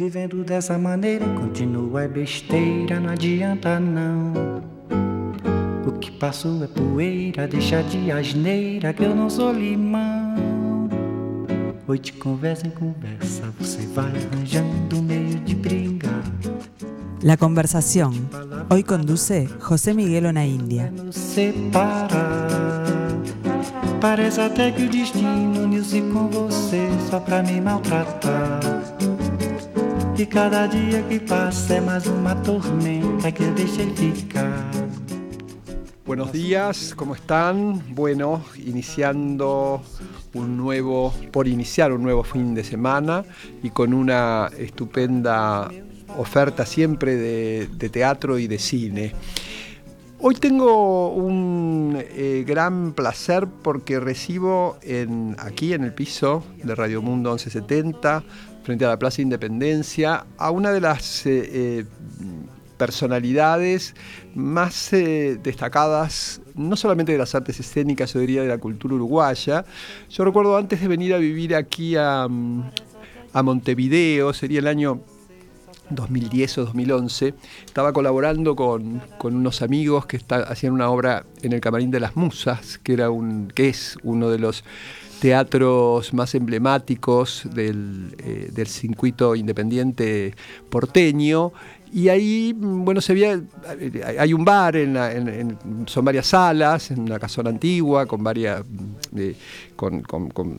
Vivendo dessa maneira, continua é besteira, não adianta não. O que passou é poeira, deixa de asneira que eu não sou limão. Hoy de conversa em conversa, você vai arranjando meio de brigar. La conversación. Hoy conduce José Miguel separar. Parece até que o destino uniu-se com você só pra me maltratar. Buenos días, ¿cómo están? Bueno, iniciando un nuevo, por iniciar un nuevo fin de semana y con una estupenda oferta siempre de teatro y de cine. Hoy tengo un eh, gran placer porque recibo en, aquí en el piso de Radio Mundo 1170, frente a la Plaza Independencia, a una de las eh, eh, personalidades más destacadas, no solamente de las artes escénicas, yo diría de la cultura uruguaya. Yo recuerdo antes de venir a vivir aquí a, mm, a Montevideo, sería el año 2010 o 2011, estaba colaborando con, con unos amigos que hacían una obra en el Camarín de las Musas, que, era un, que es uno de los teatros más emblemáticos del, eh, del circuito independiente porteño. Y ahí, bueno, se veía, hay un bar, en la- en- son varias salas, en una casona antigua, con, varias, eh, con,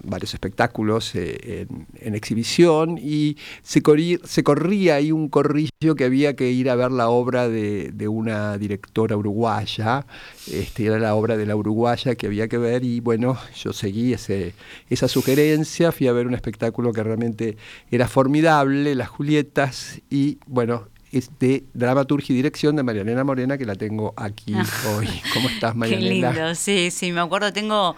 varios espectáculos eh, en, exhibición, y se, corrí- se corría ahí un corrillo que había que ir a ver la obra de, de una directora uruguaya, este, era la obra de la uruguaya que había que ver, y bueno, yo seguí ese, esa sugerencia, fui a ver un espectáculo que realmente era formidable, Las Julietas, y bueno, es de dramaturgia y dirección de Marianela Morena, que la tengo aquí hoy. ¿Cómo estás, Qué Marianela? lindo, sí, sí, me acuerdo, tengo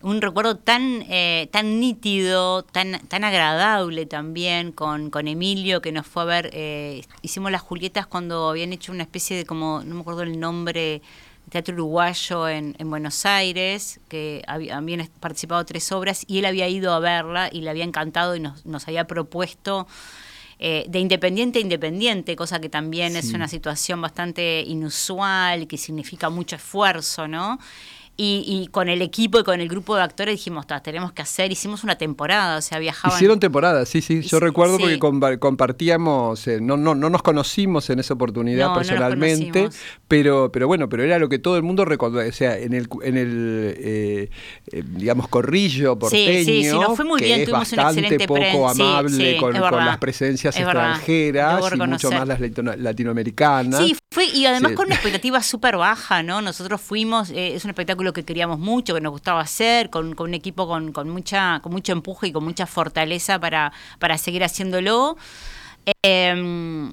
un recuerdo tan, eh, tan nítido, tan, tan agradable también con, con Emilio, que nos fue a ver, eh, hicimos las Julietas cuando habían hecho una especie de como, no me acuerdo el nombre, teatro uruguayo en, en Buenos Aires, que había- habían participado tres obras y él había ido a verla y le había encantado y nos, nos había propuesto eh, de independiente a independiente, cosa que también es una situación bastante inusual, que significa mucho esfuerzo, ¿no? Y, y con el equipo y con el grupo de actores dijimos, "Ta, tenemos que hacer, hicimos una temporada, o sea, viajaban... Hicieron temporada, sí, sí. Yo recuerdo sí. porque compa- compartíamos, eh, no, no, no nos conocimos en esa oportunidad No, personalmente, pero, pero bueno, pero era lo que todo el mundo recordó. O sea, en el, en el eh, eh, digamos, corrillo porteño, Sí, sí, sí, nos fue muy que bien, es bastante poco amable con, las presencias es extranjeras y mucho más las latino- latinoamericanas. Sí, fue, y además con una expectativa súper baja, ¿no? Nosotros fuimos, eh, es un espectáculo que queríamos mucho, que nos gustaba hacer, con, con un equipo con, con mucha, con mucho empuje y con mucha fortaleza para, para seguir haciéndolo. Eh,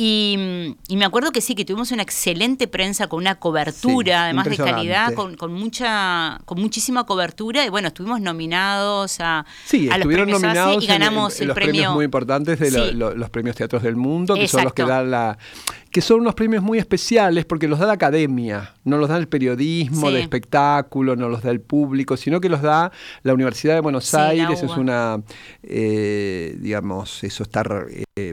y, y me acuerdo que sí, que tuvimos una excelente prensa con una cobertura, Sí, además de calidad, con, con mucha, con muchísima cobertura. Y bueno, estuvimos nominados a, Sí, a los estuvieron premios ACE nominados y ganamos en, en el los premios premio muy importantes de lo- Sí. lo- los premios teatros del mundo, que son los que dan la que son unos premios muy especiales porque los da la academia, no los da el periodismo Sí. de espectáculo, no los da el público, sino que los da la Universidad de Buenos Sí, Aires, es una eh, digamos, eso está eh,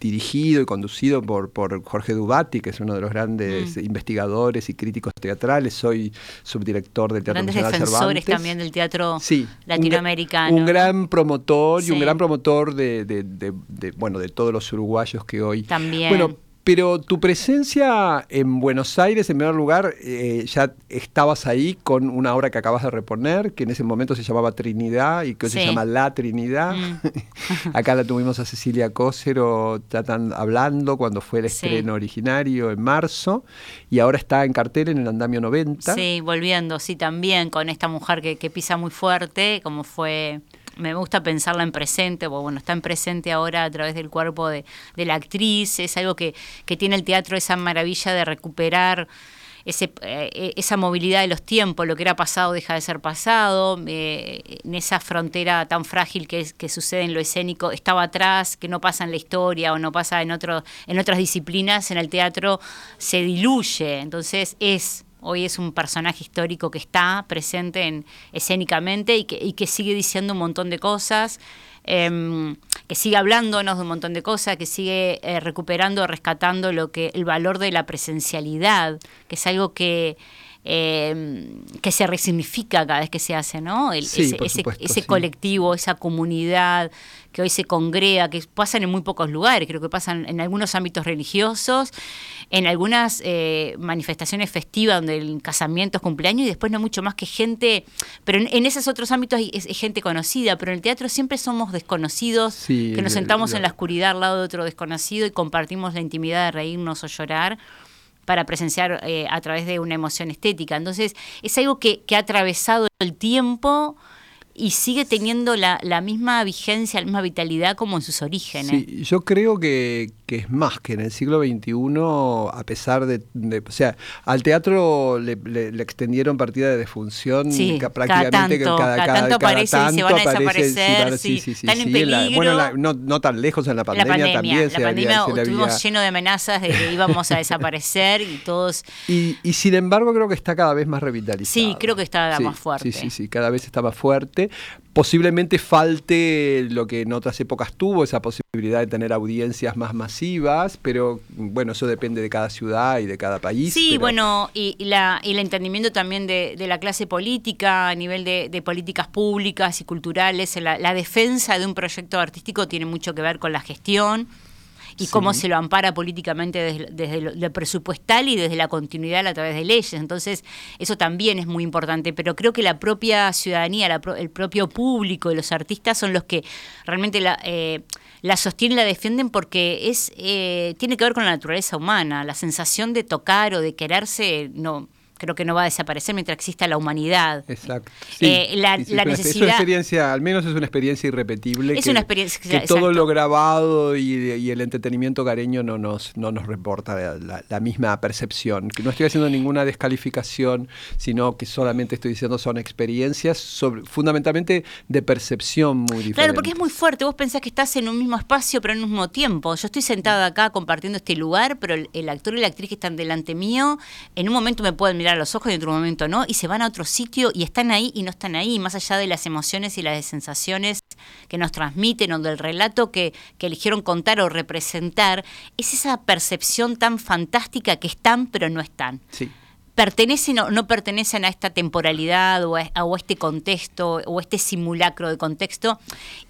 dirigido y conducido por, por Jorge Dubati, que es uno de los grandes Mm. investigadores y críticos teatrales, soy subdirector del Teatro grandes Nacional defensores Cervantes. también del teatro Sí, un latinoamericano. Un, gran promotor y un gran promotor de, de- de- de, bueno, de todos los uruguayos que hoy. También. Bueno, pero tu presencia en Buenos Aires, en primer lugar, eh, ya estabas ahí con una obra que acabas de reponer, que en ese momento se llamaba Trinidad y que hoy se Sí. llama La Trinidad. Mm. Acá la tuvimos a Cecilia Cócero tratan, hablando cuando fue el Sí. estreno originario en marzo y ahora está en cartel en el Andamio 90. Sí, volviendo, sí, también con esta mujer que, que pisa muy fuerte, como fue me gusta pensarla en presente, porque bueno, está en presente ahora a través del cuerpo de, la actriz, es algo que, que tiene el teatro, esa maravilla de recuperar ese, eh, esa movilidad de los tiempos, lo que era pasado deja de ser pasado, eh, en esa frontera tan frágil que, es, sucede en lo escénico, estaba atrás, que no pasa en la historia o no pasa en, en otras disciplinas, en el teatro se diluye, entonces es hoy es un personaje histórico que está presente en, escénicamente y que, sigue diciendo un montón de cosas. em, que sigue hablándonos de un montón de cosas, que sigue eh, recuperando, rescatando lo que el valor de la presencialidad, que es algo que eh, que se resignifica cada vez que se hace, ¿no? ese, ese, colectivo, esa comunidad que hoy se congrega, que pasan en muy pocos lugares, creo que pasan en algunos ámbitos religiosos, en algunas eh, manifestaciones festivas donde el casamiento es cumpleaños y después no mucho más que gente, pero en, esos otros ámbitos es, gente conocida, pero en el teatro siempre somos desconocidos, que nos sentamos en la oscuridad al lado de otro desconocido y compartimos la intimidad de reírnos o llorar para presenciar eh, a través de una emoción estética. Entonces, es algo que, que ha atravesado el tiempo y sigue teniendo la, la, misma vigencia, la misma vitalidad como en sus orígenes. Sí, yo creo que, que es más que en el siglo XXI, a pesar de, o sea, al teatro le, extendieron partida de defunción prácticamente cada tanto, cada, cada, tanto aparece y se van a desaparecer, sí, sí, sí, en peligro. bueno, no, no, tan lejos en la pandemia, la también. La pandemia estuvimos lleno de amenazas de que íbamos a desaparecer y todos... Y, y, sin embargo creo que está cada vez más revitalizado. Sí, creo que está más fuerte. Sí, sí, sí, cada vez está más fuerte. Posiblemente falte lo que en otras épocas tuvo, esa posibilidad de tener audiencias más masivas, pero bueno, eso depende de cada ciudad y de cada país. Sí, bueno, y, la, y el entendimiento también de, la clase política a nivel de, políticas públicas y culturales, la defensa de un proyecto artístico tiene mucho que ver con la gestión y cómo se lo ampara políticamente desde, lo, presupuestal y desde la continuidad a través de leyes. Entonces, eso también es muy importante, pero creo que la propia ciudadanía, el propio público y los artistas son los que realmente la, eh, la sostienen y la defienden porque es eh, tiene que ver con la naturaleza humana, la sensación de tocar o de quererse, no creo que no va a desaparecer mientras exista la humanidad. Exacto. Eh, la, necesidad... Es una experiencia, al menos es una experiencia irrepetible. Es una experiencia. Que todo lo grabado y, el entretenimiento careño no nos, no nos reporta la, misma percepción. Que no estoy haciendo ninguna descalificación, sino que solamente estoy diciendo son experiencias sobre, fundamentalmente de percepción muy diferente. Claro, porque es muy fuerte. Vos pensás que estás en un mismo espacio, pero en un mismo tiempo. Yo estoy sentada acá compartiendo este lugar, pero el, el actor y la actriz que están delante mío, en un momento me pueden mirar a los ojos y en otro momento no, y se van a otro sitio y están ahí y no están ahí, más allá de las emociones y las sensaciones que nos transmiten o del relato que, que eligieron contar o representar, es esa percepción tan fantástica que están pero no están. Sí pertenecen o no pertenecen a esta temporalidad o a, este contexto o este simulacro de contexto,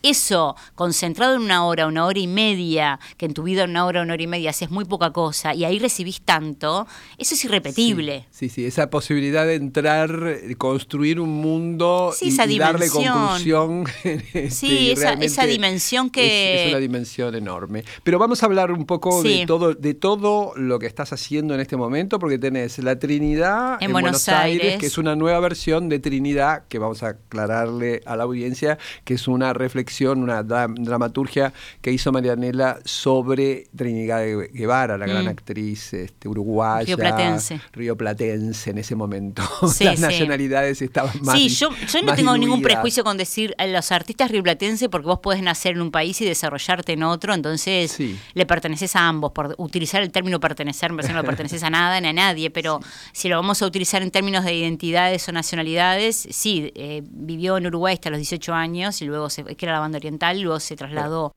eso concentrado en una hora, una hora y media, que en tu vida una hora, una hora y media haces muy poca cosa y ahí recibís tanto, eso es irrepetible. Sí, sí, esa posibilidad de entrar, construir un mundo y, darle conclusión. sí, esa, esa, dimensión que... Es, una dimensión enorme. Pero vamos a hablar un poco de, todo, de todo lo que estás haciendo en este momento, porque tenés la Trinidad en, Buenos, Aires, que es una nueva versión de Trinidad, que vamos a aclararle a la audiencia, que es una reflexión, una dramaturgia que hizo Marianela sobre Trinidad Guevara, la gran mm. actriz este, uruguaya. Río Platense. Río Platense en ese momento. Las nacionalidades estaban más. Sí, yo, yo no tengo ningún prejuicio con decir a los artistas rioplatenses porque vos podés nacer en un país y desarrollarte en otro, entonces le perteneces a ambos. Por utilizar el término pertenecer, me no perteneces a nada ni a nadie, pero si lo vamos a utilizar en términos de identidades o nacionalidades, sí, eh, vivió en Uruguay hasta los 18 años y luego, se, que era la banda oriental, luego se trasladó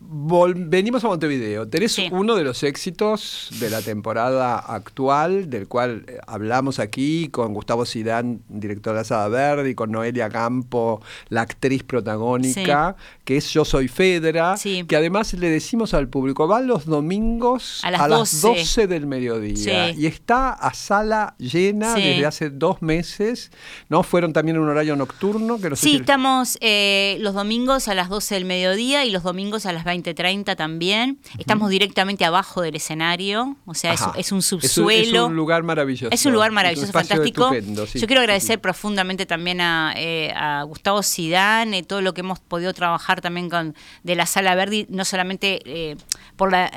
venimos a Montevideo. Tenés uno de los éxitos de la temporada actual, del cual eh, hablamos aquí con Gustavo Sidán, director de la Sala Verde, y con Noelia Campo, la actriz protagónica, que es Yo Soy Fedra, que además le decimos al público, va los domingos a las, 12. del mediodía. Y está a sala llena desde hace dos meses. ¿no? Fueron también en un horario nocturno. Que sí, estamos eh, los domingos a las 12 del mediodía y los domingos a las 2030 también. Estamos directamente abajo del escenario, o sea, es, un subsuelo. Es un, lugar maravilloso. Es un lugar maravilloso, fantástico. Yo quiero agradecer profundamente también a, eh, Gustavo Sidán, eh, todo lo que hemos podido trabajar también con de la Sala Verdi, no solamente eh, por la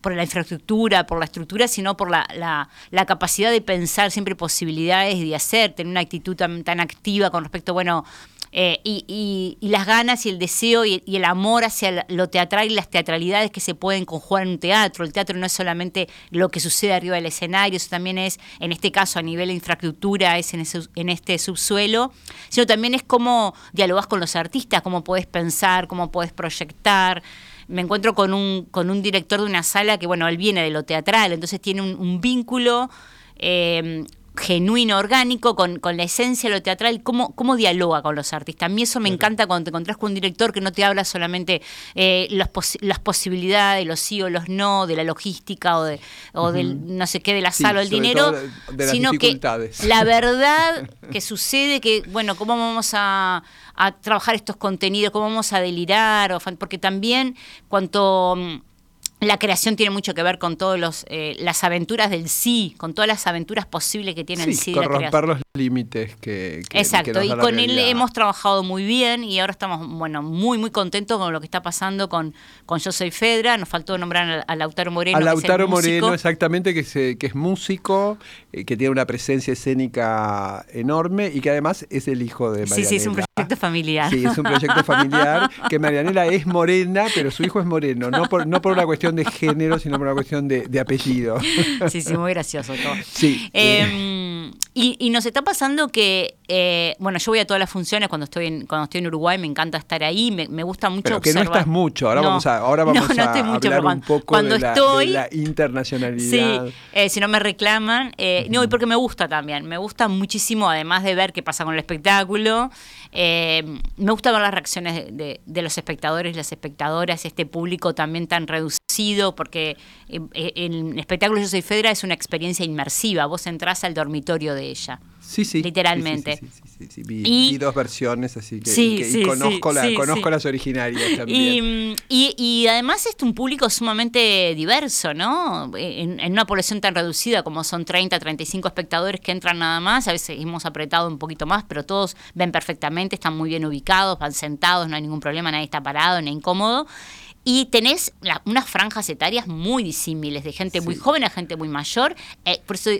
por la infraestructura, por la estructura, sino por la, la, capacidad de pensar siempre posibilidades y de hacer, tener una actitud tan, tan activa con respecto, bueno, eh, y, las ganas y el deseo y, el amor hacia lo teatral y las teatralidades que se pueden conjugar en un teatro. El teatro no es solamente lo que sucede arriba del escenario, eso también es, en este caso, a nivel de infraestructura, es en, en este subsuelo, sino también es cómo dialogas con los artistas, cómo puedes pensar, cómo puedes proyectar me encuentro con un, con un director de una sala que, bueno, él viene de lo teatral, entonces tiene un, vínculo eh, genuino, orgánico, con, con, la esencia de lo teatral, cómo, cómo dialoga con los artistas. A mí eso me encanta cuando te encontrás con un director que no te habla solamente eh, las posibilidades, los sí o los no, de la logística o, de, o del no sé qué, de la sala o el dinero, sino que la verdad que sucede, que, bueno, cómo vamos a, a trabajar estos contenidos, cómo vamos a delirar, o, porque también cuanto mm, la creación tiene mucho que ver con todas eh, las aventuras del sí, con todas las aventuras posibles que tiene el sí. Con romper los límites que, que Exacto, y con él hemos trabajado muy bien y ahora estamos bueno muy muy contentos con lo que está pasando con, con Yo Soy Fedra. Nos faltó nombrar a, Lautaro Moreno. A Lautaro Moreno, exactamente, que, se, que es músico, eh, que tiene una presencia escénica enorme y que además es el hijo de Marianela. Sí, sí, es un proyecto familiar. Sí, es un proyecto familiar, que Marianela es morena, pero su hijo es moreno, no por, no por una cuestión de género, sino por una cuestión de, apellido. Sí, sí, muy gracioso todo. Sí. Em, y, nos está pasando que, eh, bueno, yo voy a todas las funciones cuando estoy en, cuando estoy en Uruguay, me encanta estar ahí, me, gusta mucho Pero que no estás mucho, ahora vamos a, ahora vamos a hablar un poco cuando de, la, estoy, la internacionalidad. Sí, eh, si no me reclaman, eh, no, y porque me gusta también, me gusta muchísimo, además de ver qué pasa con el espectáculo, me gusta ver las reacciones de, de los espectadores y las espectadoras, este público también tan reducido, porque el espectáculo Yo Soy Fedra es una experiencia inmersiva, vos entras al dormitorio de ella. Sí, sí. Literalmente. Sí, sí, Vi, dos versiones, así que, y conozco, la, conozco las originarias también. Y, y, además es un público sumamente diverso, ¿no? En, una población tan reducida como son 30, 35 espectadores que entran nada más, a veces hemos apretado un poquito más, pero todos ven perfectamente, están muy bien ubicados, van sentados, no hay ningún problema, nadie está parado, ni incómodo. Y tenés unas franjas etarias muy disímiles, de gente muy joven a gente muy mayor. Eh, por eso,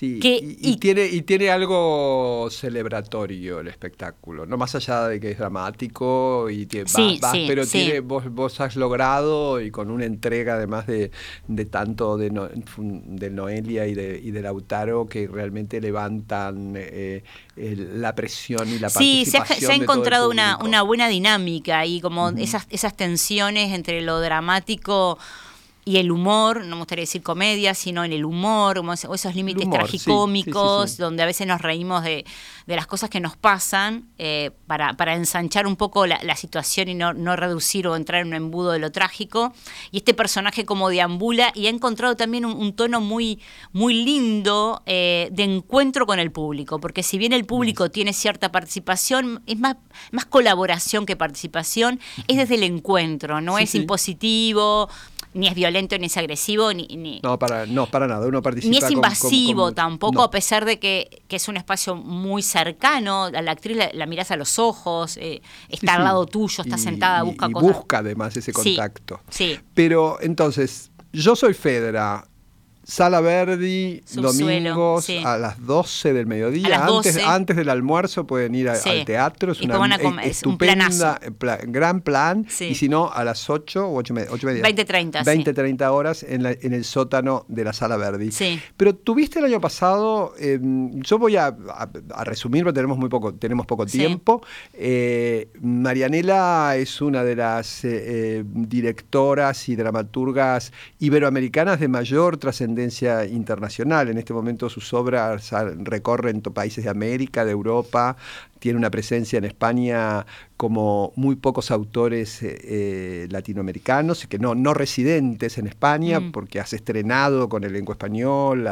que, y, tiene, y tiene algo celebratorio el espectáculo, no más allá de que es dramático, y tiene, pero tiene, vos, vos has logrado, y con una entrega además de, de tanto de, de Noelia y de, y de Lautaro, que realmente levantan eh, la presión y la participación. Sí, se ha, encontrado una, una, buena dinámica y como esas, esas tensiones entre lo dramático y el humor, no me gustaría decir comedia, sino en el humor, o esos límites tragicómicos, donde a veces nos reímos de, las cosas que nos pasan, eh, para, para, ensanchar un poco la, situación y no, no, reducir o entrar en un embudo de lo trágico. Y este personaje como deambula y ha encontrado también un, tono muy, muy lindo eh, de encuentro con el público, porque si bien el público tiene cierta participación, es más, más colaboración que participación, es desde el encuentro, no es impositivo ni es violento, ni es agresivo, ni... no, para, no, para nada, uno participa... Ni es invasivo tampoco, a pesar de que, es un espacio muy cercano, a la actriz la, miras a los ojos, eh, está al lado tuyo, está sentada, busca y cosas. busca además ese contacto. Sí. Pero entonces, yo soy Fedra, Sala Verdi, domingos a las 12 del mediodía. Antes, antes del almuerzo pueden ir al teatro. Es una estupenda, gran plan. Y si no, a las 8 o 8 y media. 20-30. 20-30 horas en, el sótano de la Sala Verdi. Pero tuviste el año pasado, em, yo voy a, resumir, porque tenemos muy poco, tenemos poco tiempo. Eh, Marianela es una de las eh, eh, directoras y dramaturgas iberoamericanas de mayor trascendencia internacional. En este momento sus obras recorren países de América, de Europa, tiene una presencia en España como muy pocos autores eh, eh, latinoamericanos, que no, no residentes en España, mm. porque has estrenado con elenco español.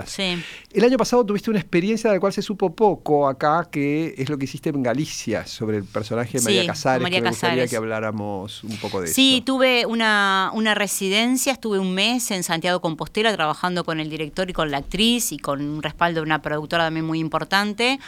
El año pasado tuviste una experiencia de la cual se supo poco acá, que es lo que hiciste en Galicia, sobre el personaje de María Casares, que me gustaría que habláramos un poco de eso. Sí, tuve una, una residencia, estuve un mes en Santiago Compostela trabajando con el director y con la actriz y con un respaldo de una productora también muy importante.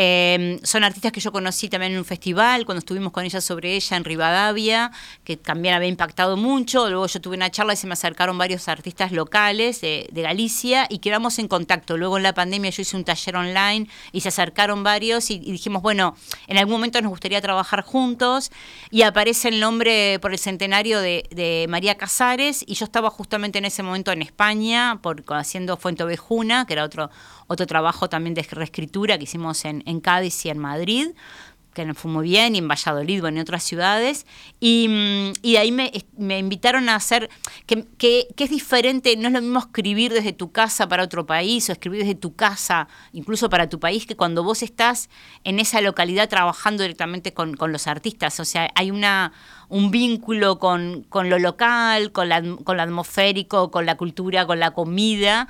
Eh, son artistas que yo conocí también en un festival, cuando estuvimos con ella sobre ella en Rivadavia, que también había impactado mucho. Luego yo tuve una charla y se me acercaron varios artistas locales de, Galicia y quedamos en contacto. Luego en la pandemia yo hice un taller online y se acercaron varios y, dijimos, bueno, en algún momento nos gustaría trabajar juntos y aparece el nombre por el centenario de, María Casares y yo estaba justamente en ese momento en España por, haciendo Fuente Ovejuna, que era otro, otro trabajo también de reescritura que hicimos en, en Cádiz y en Madrid que nos fue muy bien, y en Valladolid, bueno, en otras ciudades, y, mm, y de ahí me, me, invitaron a hacer, que, que, es diferente, no es lo mismo escribir desde tu casa para otro país, o escribir desde tu casa, incluso para tu país, que cuando vos estás en esa localidad trabajando directamente con, con los artistas, o sea, hay una un vínculo con, con lo local, con, la, con lo atmosférico, con la cultura, con la comida,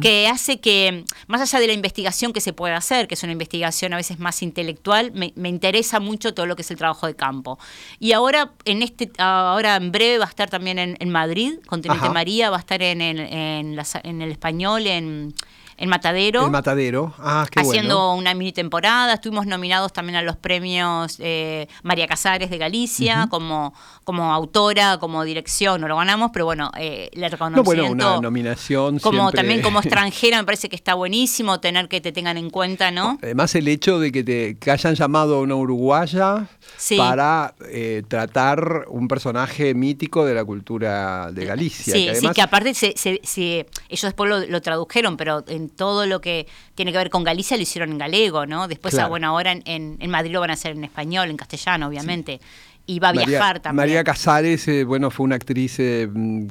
que hace que, más allá de la investigación que se puede hacer, que es una investigación a veces más intelectual, me, me interesa mucho todo lo que es el trabajo de campo. Y ahora, en este, ahora en breve va a estar también en, en Madrid, con Teniente María, va a estar en, en, en, en el español, en el Matadero. El Matadero, ah, qué Haciendo una mini temporada. Estuvimos nominados también a los premios eh, María Casares de Galicia como, como autora, como dirección. No lo ganamos, pero bueno, eh, le reconocimiento. No, bueno, una nominación. Como también como extranjera me parece que está buenísimo tener que te tengan en cuenta, ¿no? Además el hecho de que te hayan llamado a una uruguaya para eh, tratar un personaje mítico de la cultura de Galicia. Sí, que sí, que aparte se, ellos después lo, lo tradujeron, pero en todo lo que tiene que ver con Galicia lo hicieron en galego, ¿no? Después, a buena hora en, en, Madrid lo van a hacer en español, en castellano, obviamente. Y va a viajar también. María Casares, eh, bueno, fue una actriz eh,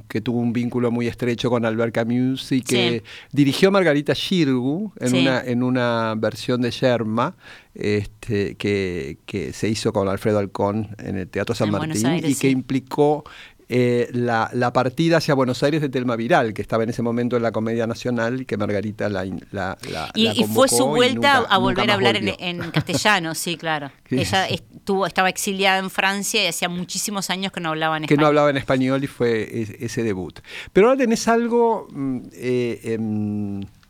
que tuvo un vínculo muy estrecho con Albert Camus y que dirigió Margarita Shirgu en, una, en una versión de Yerma este, que, que, se hizo con Alfredo Alcón en el Teatro San Martín y que implicó eh, la, partida hacia Buenos Aires de Telma Viral, que estaba en ese momento en la Comedia Nacional y que Margarita la, la, y, fue su vuelta a volver a hablar en, castellano, sí, claro. Ella estuvo, estaba exiliada en Francia y hacía muchísimos años que no hablaba en español. Que no hablaba en español y fue ese debut. Pero ahora tenés algo mm, eh,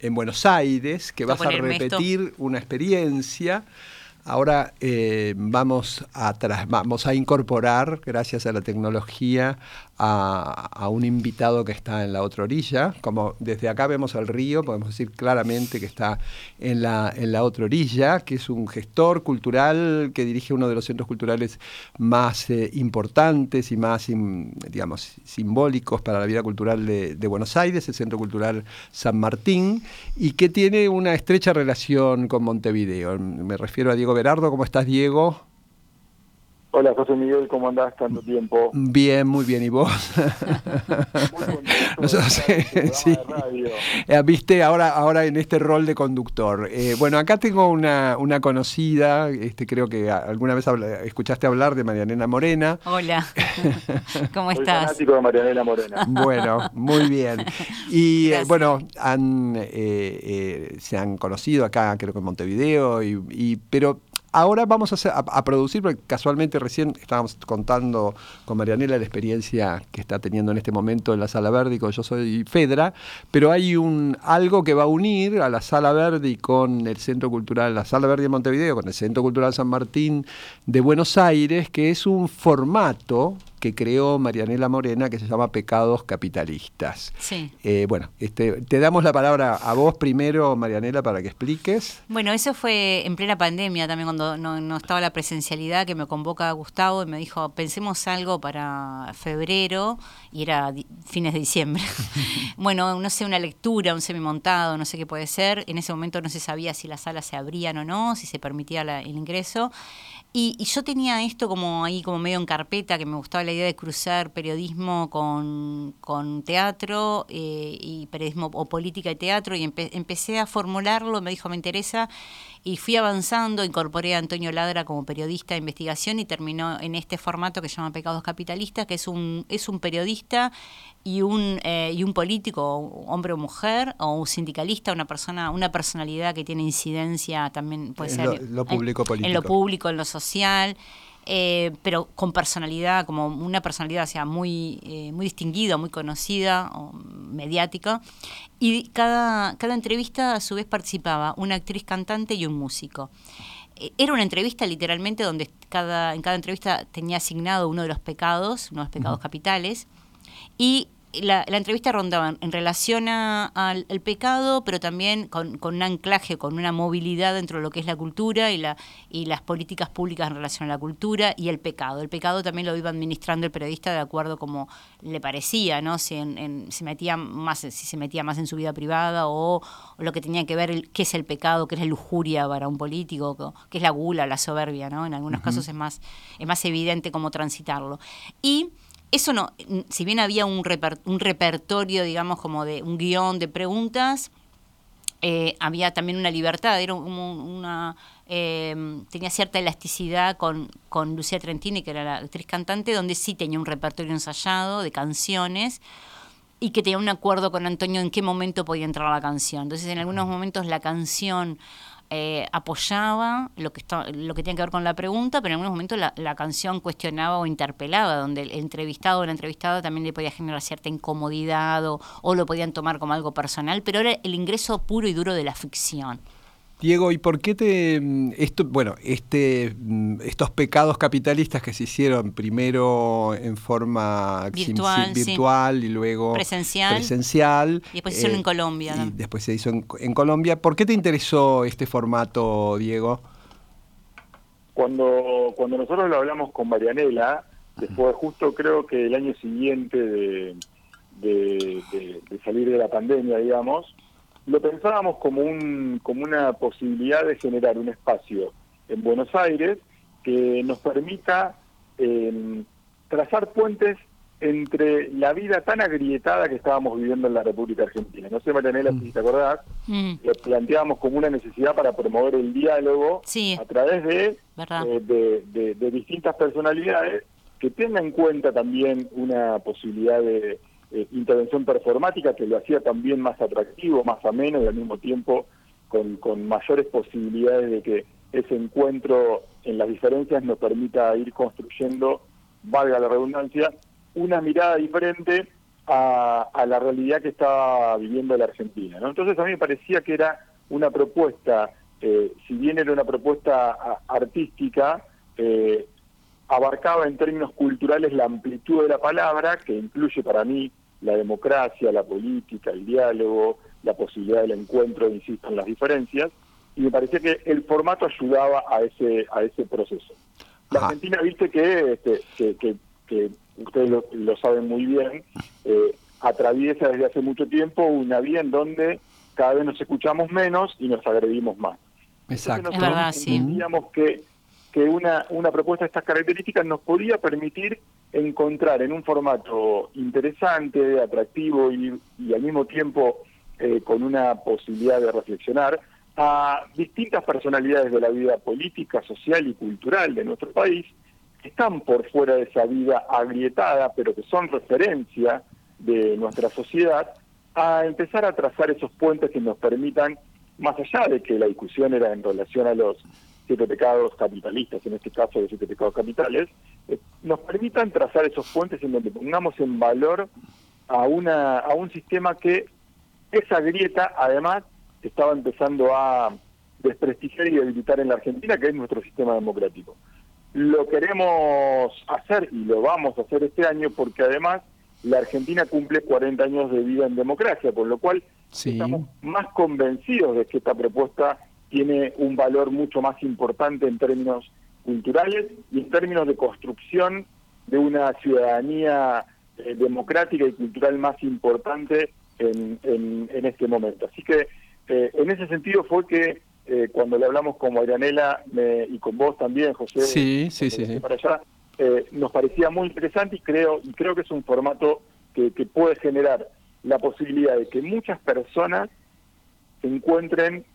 en, Buenos Aires que vas a repetir una experiencia. Ahora eh, vamos, a vamos a incorporar, gracias a la tecnología, a, un invitado que está en la otra orilla. Como desde acá vemos el río, podemos decir claramente que está en la, en la otra orilla, que es un gestor cultural que dirige uno de los centros culturales más eh, importantes y más, digamos, simbólicos para la vida cultural de, de, Buenos Aires, el Centro Cultural San Martín, y que tiene una estrecha relación con Montevideo. Me refiero a Diego Berardo. ¿Cómo estás, Diego? Hola José Miguel, ¿cómo andás tanto tiempo? Bien, muy bien, ¿y vos? Nosotros, sí. Eh, Viste, ahora, ahora en este rol de conductor. Eh, bueno, acá tengo una, una conocida, este, creo que alguna vez escuchaste hablar de Marianela Morena. Hola, ¿cómo Soy estás? fanático de Marianela Morena. Bueno, muy bien. Y eh, bueno, han, se han conocido acá, creo que en Montevideo, y, y pero Ahora vamos a, producir, porque casualmente recién estábamos contando con Marianela la experiencia que está teniendo en este momento en la Sala Verde y con Yo Soy Fedra, pero hay un algo que va a unir a la Sala Verde y con el Centro Cultural, la Sala Verde de Montevideo, con el Centro Cultural San Martín de Buenos Aires, que es un formato que creó Marianela Morena que se llama Pecados Capitalistas. Sí. Eh, bueno, este, te damos la palabra a vos primero, Marianela, para que expliques. Bueno, eso fue en plena pandemia también, cuando no, estaba la presencialidad, que me convoca Gustavo y me dijo, pensemos algo para febrero, y era fines de diciembre. bueno, no sé, una lectura, un semimontado, no sé qué puede ser. En ese momento no se sabía si las salas se abrían o no, si se permitía el ingreso. Y, yo tenía esto como ahí, como medio en carpeta, que me gustaba la idea de cruzar periodismo con, con teatro eh, y periodismo o política y teatro, y empecé a formularlo, me dijo, me interesa, y fui avanzando, incorporé a Antonio Ladra como periodista de investigación y terminó en este formato que se llama Pecados Capitalistas, que es un, es un periodista y un, eh, y un político, hombre o mujer, o un sindicalista, una persona, una personalidad que tiene incidencia también puede ser lo, público político. en lo público, en lo social. Eh, pero con personalidad, como una personalidad o sea, muy, eh, muy distinguida, muy conocida, mediática. Y cada, cada entrevista a su vez participaba una actriz cantante y un músico. Eh, era una entrevista literalmente donde cada, en cada entrevista tenía asignado uno de los pecados, uno de los pecados capitales, y la, entrevista rondaba en relación al, pecado, pero también con, un anclaje, con una movilidad dentro de lo que es la cultura y, la, y las políticas públicas en relación a la cultura y el pecado. El pecado también lo iba administrando el periodista de acuerdo como le parecía, ¿no? Si, se metía más, si se metía más en su vida privada o, lo que tenía que ver qué es el pecado, qué es la lujuria para un político, qué es la gula, la soberbia, ¿no? En algunos casos es más, es más evidente cómo transitarlo. Y eso no, si bien había un, un repertorio, digamos, como de un guion de preguntas, eh, había también una libertad, era una, eh, tenía cierta elasticidad con, con Lucía Trentini, que era la actriz cantante, donde sí tenía un repertorio ensayado de canciones y que tenía un acuerdo con Antonio en qué momento podía entrar la canción. Entonces, en algunos momentos la canción eh, apoyaba lo que, lo que tiene que ver con la pregunta, pero en algunos momentos la, la, canción cuestionaba o interpelaba, donde el entrevistado o la entrevistada también le podía generar cierta incomodidad o, o lo podían tomar como algo personal, pero era el ingreso puro y duro de la ficción. Diego, ¿y por qué te mm, esto, bueno, este mm, estos pecados capitalistas que se hicieron primero en forma virtual, y luego presencial, presencial y después se hizo en eh, Colombia, y después se hizo en, Colombia. ¿Por qué te interesó este formato, Diego? Cuando cuando nosotros lo hablamos con Marianela, después justo creo que el año siguiente de, de salir de la pandemia, digamos, lo pensábamos como, un, como una posibilidad de generar un espacio en Buenos Aires que nos permita em, trazar puentes entre la vida tan agrietada que estábamos viviendo en la República Argentina. No sé, Marianela, si te acordás, mm. lo planteábamos como una necesidad para promover el diálogo a través de, eh, de, de distintas personalidades que tengan en cuenta también una posibilidad de, eh, intervención performática que lo hacía también más atractivo, más ameno y al mismo tiempo con, mayores posibilidades de que ese encuentro en las diferencias nos permita ir construyendo, valga la redundancia, una mirada diferente a, la realidad que está viviendo la Argentina. Entonces a mí me parecía que era una propuesta, eh, si bien era una propuesta artística, eh, abarcaba en términos culturales la amplitud de la palabra, que incluye para mí la democracia, la política, el diálogo, la posibilidad del encuentro, insisto, en las diferencias, y me parecía que el formato ayudaba a ese, a ese proceso. La Argentina, viste este, que, que, que, ustedes lo, saben muy bien, eh, atraviesa desde hace mucho tiempo una vía en donde cada vez nos escuchamos menos y nos agredimos más. Exacto. Es verdad, sí. que que una, una propuesta de estas características nos podía permitir encontrar en un formato interesante, atractivo y, al mismo tiempo eh, con una posibilidad de reflexionar a distintas personalidades de la vida política, social y cultural de nuestro país que están por fuera de esa vida agrietada, pero que son referencia de nuestra sociedad, a empezar a trazar esos puentes que nos permitan, más allá de que la discusión era en relación a los siete pecados capitalistas, en este caso de siete pecados capitales, eh, nos permitan trazar esos puentes en donde pongamos en valor a, una, a un sistema que esa grieta además estaba empezando a desprestigiar y debilitar en la Argentina, que es nuestro sistema democrático. Lo queremos hacer y lo vamos a hacer este año porque además la Argentina cumple 40 años de vida en democracia, con lo cual estamos más convencidos de que esta propuesta tiene un valor mucho más importante en términos culturales y en términos de construcción de una ciudadanía eh, democrática y cultural más importante en, en, este momento. Así que eh, en ese sentido fue que eh, cuando le hablamos con Marianela y con vos también, José, sí, sí, sí, para allá, nos parecía muy interesante y creo, y creo que es un formato que, que puede generar la posibilidad de que muchas personas se encuentren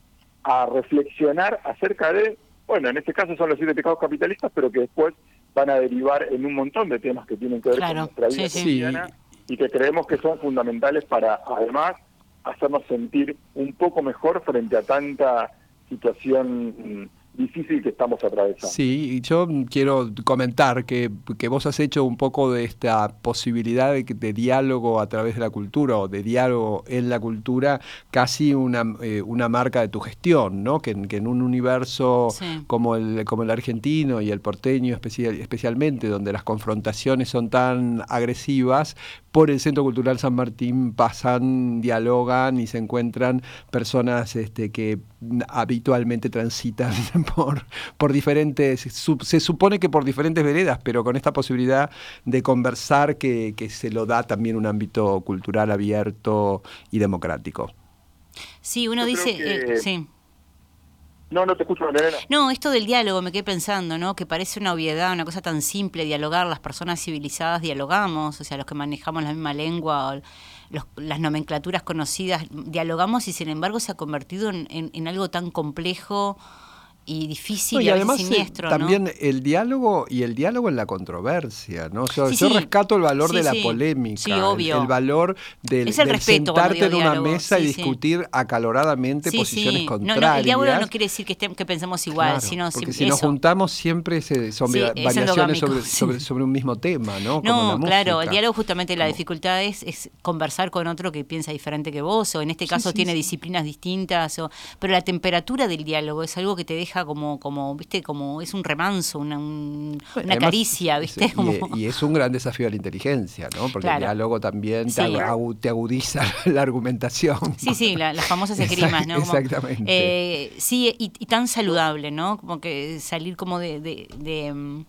a reflexionar acerca de, bueno, en este caso son los siete pecados capitalistas, pero que después van a derivar en un montón de temas que tienen que ver con nuestra vida cotidiana y que creemos que son fundamentales para, además, hacernos sentir un poco mejor frente a tanta situación difícil que estamos atravesando. Sí, y yo quiero comentar que, que vos has hecho un poco de esta posibilidad de, de diálogo a través de la cultura o de diálogo en la cultura casi una, eh, una marca de tu gestión, ¿no? Que, que en un universo Sí. como, el, como el argentino y el porteño especial, especialmente, donde las confrontaciones son tan agresivas, por el Centro Cultural San Martín pasan, dialogan y se encuentran personas este, que habitualmente transitan por, por diferentes, su- se supone que por diferentes veredas, pero con esta posibilidad de conversar que, que se lo da también un ámbito cultural abierto y democrático. Sí, uno Yo dice, que- eh, sí. No, no te escucho, Magdalena. No, esto del diálogo me quedé pensando, ¿no? Que parece una obviedad, una cosa tan simple, dialogar, las personas civilizadas dialogamos, o sea, los que manejamos la misma lengua, los- las nomenclaturas conocidas, dialogamos y sin embargo se ha convertido en, en- en algo tan complejo y difícil No, y, y además eh, siniestro, también el diálogo y el diálogo en la controversia, ¿no? Yo, Sí, yo sí. rescato el valor Sí, de la polémica, el- valor del, Es el del respeto cuando sentarte en una diálogo, mesa y discutir acaloradamente posiciones sí. No, no, contrarias. el diálogo no quiere decir que, estemos, que pensemos igual, Claro, sino porque si nos juntamos siempre se- son va- es variaciones sobre, sí. sobre, sobre un mismo tema, ¿no? No, la claro, el diálogo justamente la Como- dificultad es, es conversar con otro que piensa diferente que vos, o en este caso tiene disciplinas distintas, o, pero la temperatura del diálogo es algo que te deja como, como viste, como es un remanso, una, un- Bueno, una además, caricia, viste. sí, Como- Y, y es un gran desafío a la inteligencia, ¿no? Porque Claro. el diálogo también Sí. te, agu- te agudiza la argumentación. Sí, sí, la- las famosas esgrimas, ¿no? Como, exactamente. eh, sí, y, y tan saludable, ¿no? Como que salir como de... de, de, mm,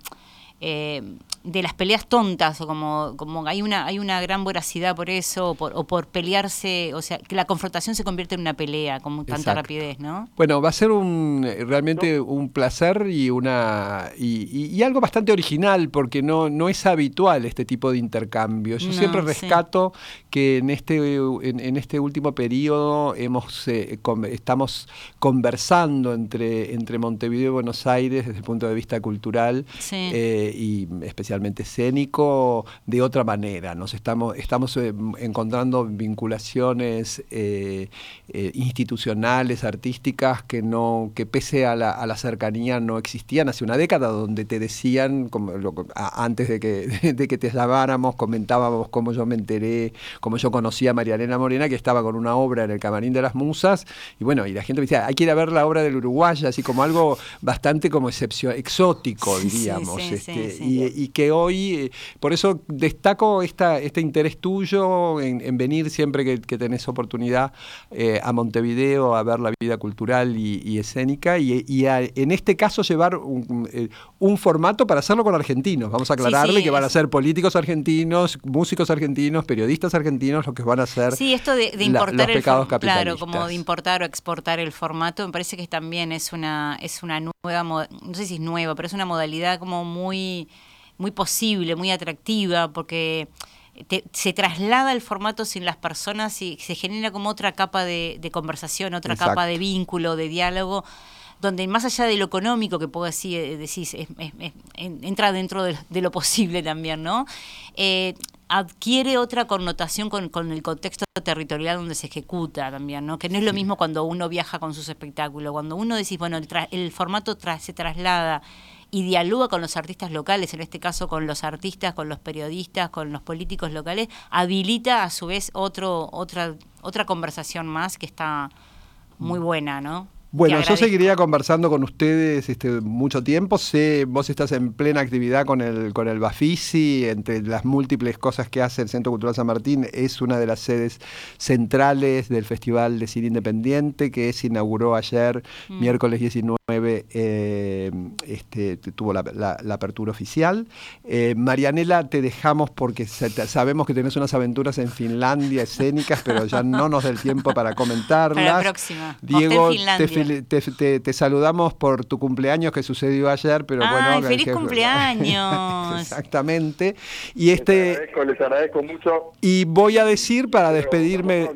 eh, de las peleas tontas o como, como hay una hay una gran voracidad por eso o por, o por pelearse o sea que la confrontación se convierte en una pelea con tanta Exacto. rapidez no Bueno, va a ser un realmente un placer y una y, y- y algo bastante original porque no, no es habitual este tipo de intercambio. Yo No, siempre sí. rescato que en este en, en este último periodo hemos eh, con- estamos conversando entre entre Montevideo y Buenos Aires desde el punto de vista cultural Sí. eh, y especialmente escénico de otra manera. Nos estamos estamos eh, encontrando vinculaciones eh, eh, institucionales, artísticas que no que pese a la, a la cercanía no existían hace una década, donde te decían como lo- a- antes de que de que te llamáramos comentábamos cómo yo me enteré, cómo yo conocí a María Elena Morena que estaba con una obra en el camarín de las Musas y bueno y la gente me decía hay que ir a ver la obra del Uruguay así como algo bastante como excepcio, exótico Sí, sí, diríamos sí, este, sí, sí. y, y que hoy, eh, por eso destaco esta, este interés tuyo en, en venir siempre que, que tenés oportunidad eh, a Montevideo a ver la vida cultural y, y escénica y, y a- en este caso llevar un, eh, un formato para hacerlo con argentinos. Vamos a aclararle sí, que van a ser políticos argentinos, músicos argentinos, periodistas argentinos los que van a hacer Sí, esto de, de la- importar los el pecados for- claro, como de importar o exportar el formato, me parece que también es una es una nueva no sé si es nueva, pero es una modalidad como muy muy posible, muy atractiva porque te- se traslada el formato sin las personas y se genera como otra capa de, de conversación, otra Exacto. capa de vínculo, de diálogo donde más allá de lo económico que puedo decir, decís, es- es- es- en- entra dentro de, de lo posible también, ¿no? Eh, adquiere otra connotación con, con el contexto territorial donde se ejecuta también, ¿no? Que no es lo mismo cuando uno viaja con sus espectáculos, cuando uno decís, bueno, el, tra- el formato tra- se traslada y dialoga con los artistas locales, en este caso con los artistas, con los periodistas, con los políticos locales, habilita a su vez otro, otra, otra conversación más que está muy buena, ¿no? Bueno, yo seguiría conversando con ustedes este, mucho tiempo. Sé, vos estás en plena actividad con el, con el Bafisi, entre las múltiples cosas que hace el Centro Cultural San Martín, es una de las sedes centrales del Festival de Cine Independiente que se inauguró ayer, Mm. miércoles 19, eh, este, tuvo la, la- la apertura oficial. Eh, Marianela, te dejamos porque te- sabemos que tenés unas aventuras en Finlandia escénicas, pero ya no nos da el tiempo para comentarlas. Para la próxima. Diego, te, te- te- te saludamos por tu cumpleaños que sucedió ayer, pero Ay, bueno. feliz que- cumpleaños. Exactamente. Y Les este agradezco, les agradezco mucho. y voy a decir para despedirme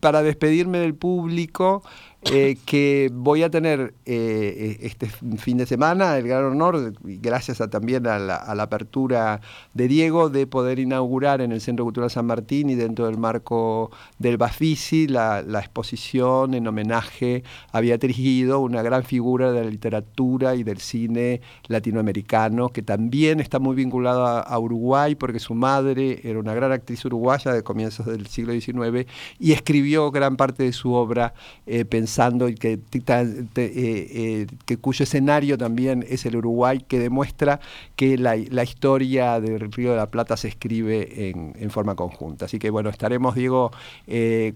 para despedirme del público eh, que voy a tener eh, este fin de semana el gran honor, gracias a, también a la, apertura de Diego, de poder inaugurar en el Centro Cultural San Martín y dentro del marco del Bafisi la, exposición en homenaje a Beatriz Guido, una gran figura de la literatura y del cine latinoamericano, que también está muy vinculada a Uruguay porque su madre era una gran actriz uruguaya de comienzos del siglo XIX y escribió gran parte de su obra eh, pensando y que, eh, eh, que cuyo escenario también es el Uruguay, que demuestra que la, historia del Río de la Plata se escribe en, forma conjunta. Así que bueno, estaremos, Diego,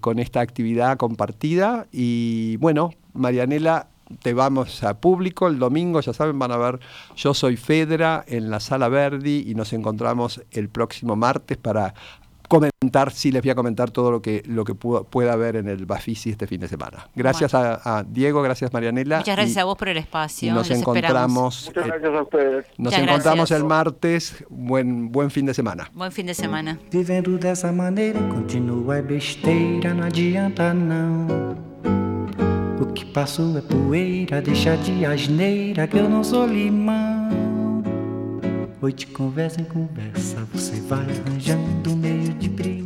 con esta actividad compartida y bueno, Marianela, te vamos a público el domingo, ya saben, van a ver Yo Soy Fedra en la Sala Verdi y nos encontramos el próximo martes para comentar, sí les voy a comentar todo lo que, lo que pueda haber en el Bafisi este fin de semana. Gracias a, Diego, gracias Marianela. Muchas gracias a vos por el espacio. Nos encontramos. Muchas gracias a ustedes. Nos encontramos el martes. Buen, buen fin de semana. Buen fin de semana. Vivendo dessa maneira, continua besteira, não adianta não. O que passou é poeira, deixa de asneira que eu não sou limão. Hoje conversa em conversa, você vai arranjando meio de brilho